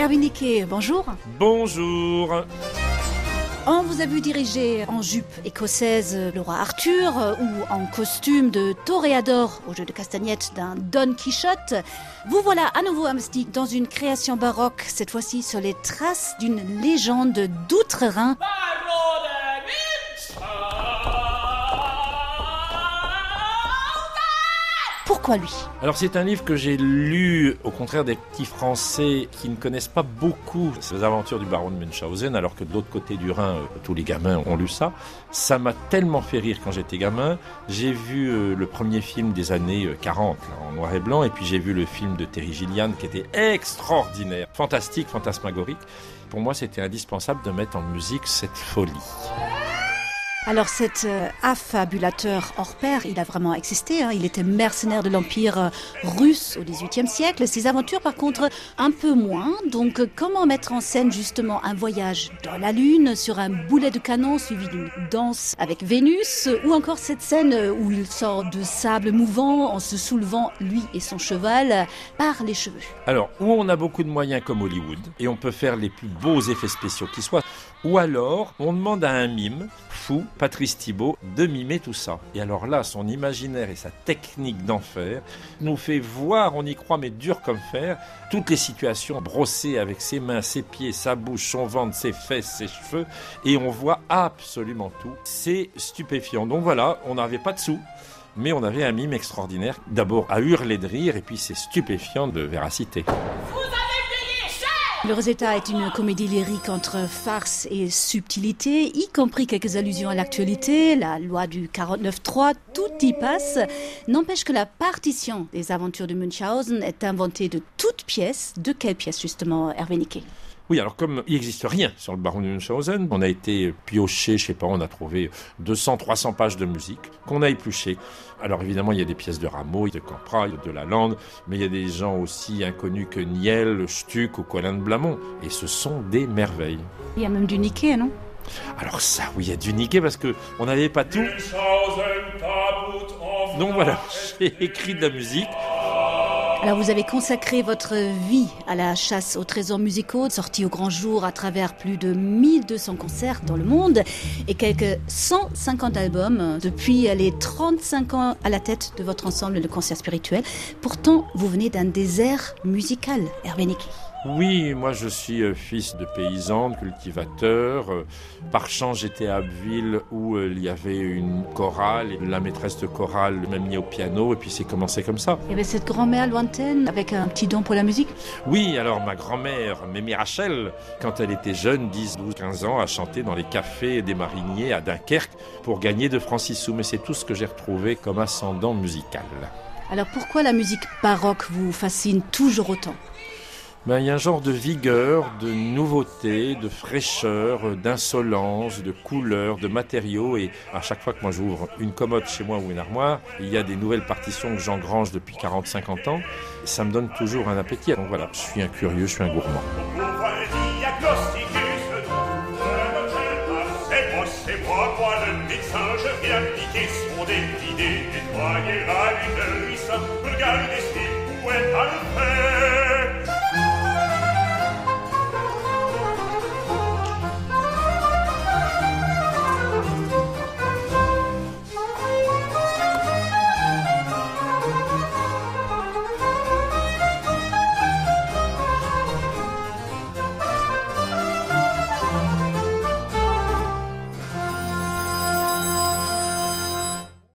Erwin Niquet, bonjour. Bonjour. On vous a vu diriger en jupe écossaise le roi Arthur ou en costume de toréador au jeu de castagnette d'un Don Quichotte. Vous voilà à nouveau à Mystique dans une création baroque, cette fois-ci sur les traces d'une légende d'outre-Rhin. Alors c'est un livre que j'ai lu, au contraire des petits Français qui ne connaissent pas beaucoup ces aventures du baron de Münchhausen, alors que de l'autre côté du Rhin, euh, tous les gamins ont lu ça. Ça m'a tellement fait rire quand j'étais gamin. J'ai vu euh, le premier film des années 40, euh, en noir et blanc, et puis j'ai vu le film de Terry Gilliam qui était extraordinaire, fantastique, fantasmagorique. Pour moi, c'était indispensable de mettre en musique cette folie. Alors cet euh, affabulateur hors pair, il a vraiment existé. Hein. Il était mercenaire de l'Empire euh, russe au XVIIIe siècle. Ses aventures, par contre, un peu moins. Donc euh, comment mettre en scène justement un voyage dans la Lune sur un boulet de canon suivi d'une danse avec Vénus? Ou encore cette scène où il sort de sable mouvant en se soulevant, lui et son cheval, par les cheveux Alors, où on a beaucoup de moyens comme Hollywood et on peut faire les plus beaux effets spéciaux qui soient, ou alors on demande à un mime fou Patrice Thibault de mimer tout ça. Et alors là, son imaginaire et sa technique d'enfer nous fait voir, on y croit, mais dur comme fer, toutes les situations brossées avec ses mains, ses pieds, sa bouche, son ventre, ses fesses, ses cheveux, et on voit absolument tout. C'est stupéfiant. Donc voilà, on n'avait pas de sous mais on avait un mime extraordinaire, d'abord à hurler de rire, et puis c'est stupéfiant de véracité. Le résultat est une comédie lyrique entre farce et subtilité, y compris quelques allusions à l'actualité, la loi du 49.3, tout y passe. N'empêche que la partition des aventures de Munchausen est inventée de toutes pièces. De quelle pièce justement, Hervé Niquet? Oui, alors comme il n'existe rien sur le baron de Munchausen, on a été pioché, je sais pas, on a trouvé 200, 300 pages de musique qu'on a épluché. Alors évidemment, il y a des pièces de Rameau, de Campra, de Lalande, mais il y a des gens aussi inconnus que Niel, Stuck ou Colin de Blamont. Et ce sont des merveilles. Il y a même du Niquet, non? Alors ça, oui, il y a du Niquet parce que on n'avait pas tout. Donc voilà, j'ai écrit de la musique. Alors vous avez consacré votre vie à la chasse aux trésors musicaux, sortis au grand jour à travers plus de 1200 concerts dans le monde et quelques 150 albums depuis les 35 ans à la tête de votre ensemble de concerts spirituels. Pourtant, vous venez d'un désert musical, Hervé oui, moi je suis euh, fils de paysan, de cultivateur. Euh, par chance, j'étais à Abbeville où euh, il y avait une chorale et la maîtresse de chorale m'a mis au piano et puis c'est commencé comme ça. Il y avait cette grand-mère lointaine avec un petit don pour la musique Oui, alors ma grand-mère, Mémé Rachel, quand elle était jeune, 10, 12, 15 ans, a chanté dans les cafés des mariniers à Dunkerque pour gagner de francs sous. Mais c'est tout ce que j'ai retrouvé comme ascendant musical. Alors pourquoi la musique baroque vous fascine toujours autant? Ben, il y a un genre de vigueur, de nouveauté, de fraîcheur, d'insolence, de couleur, de matériaux. Et à chaque fois que moi j'ouvre une commode chez moi ou une armoire, il y a des nouvelles partitions que j'engrange depuis 40-50 ans. ça me donne toujours un appétit. Donc voilà, je suis un curieux, je suis un gourmand.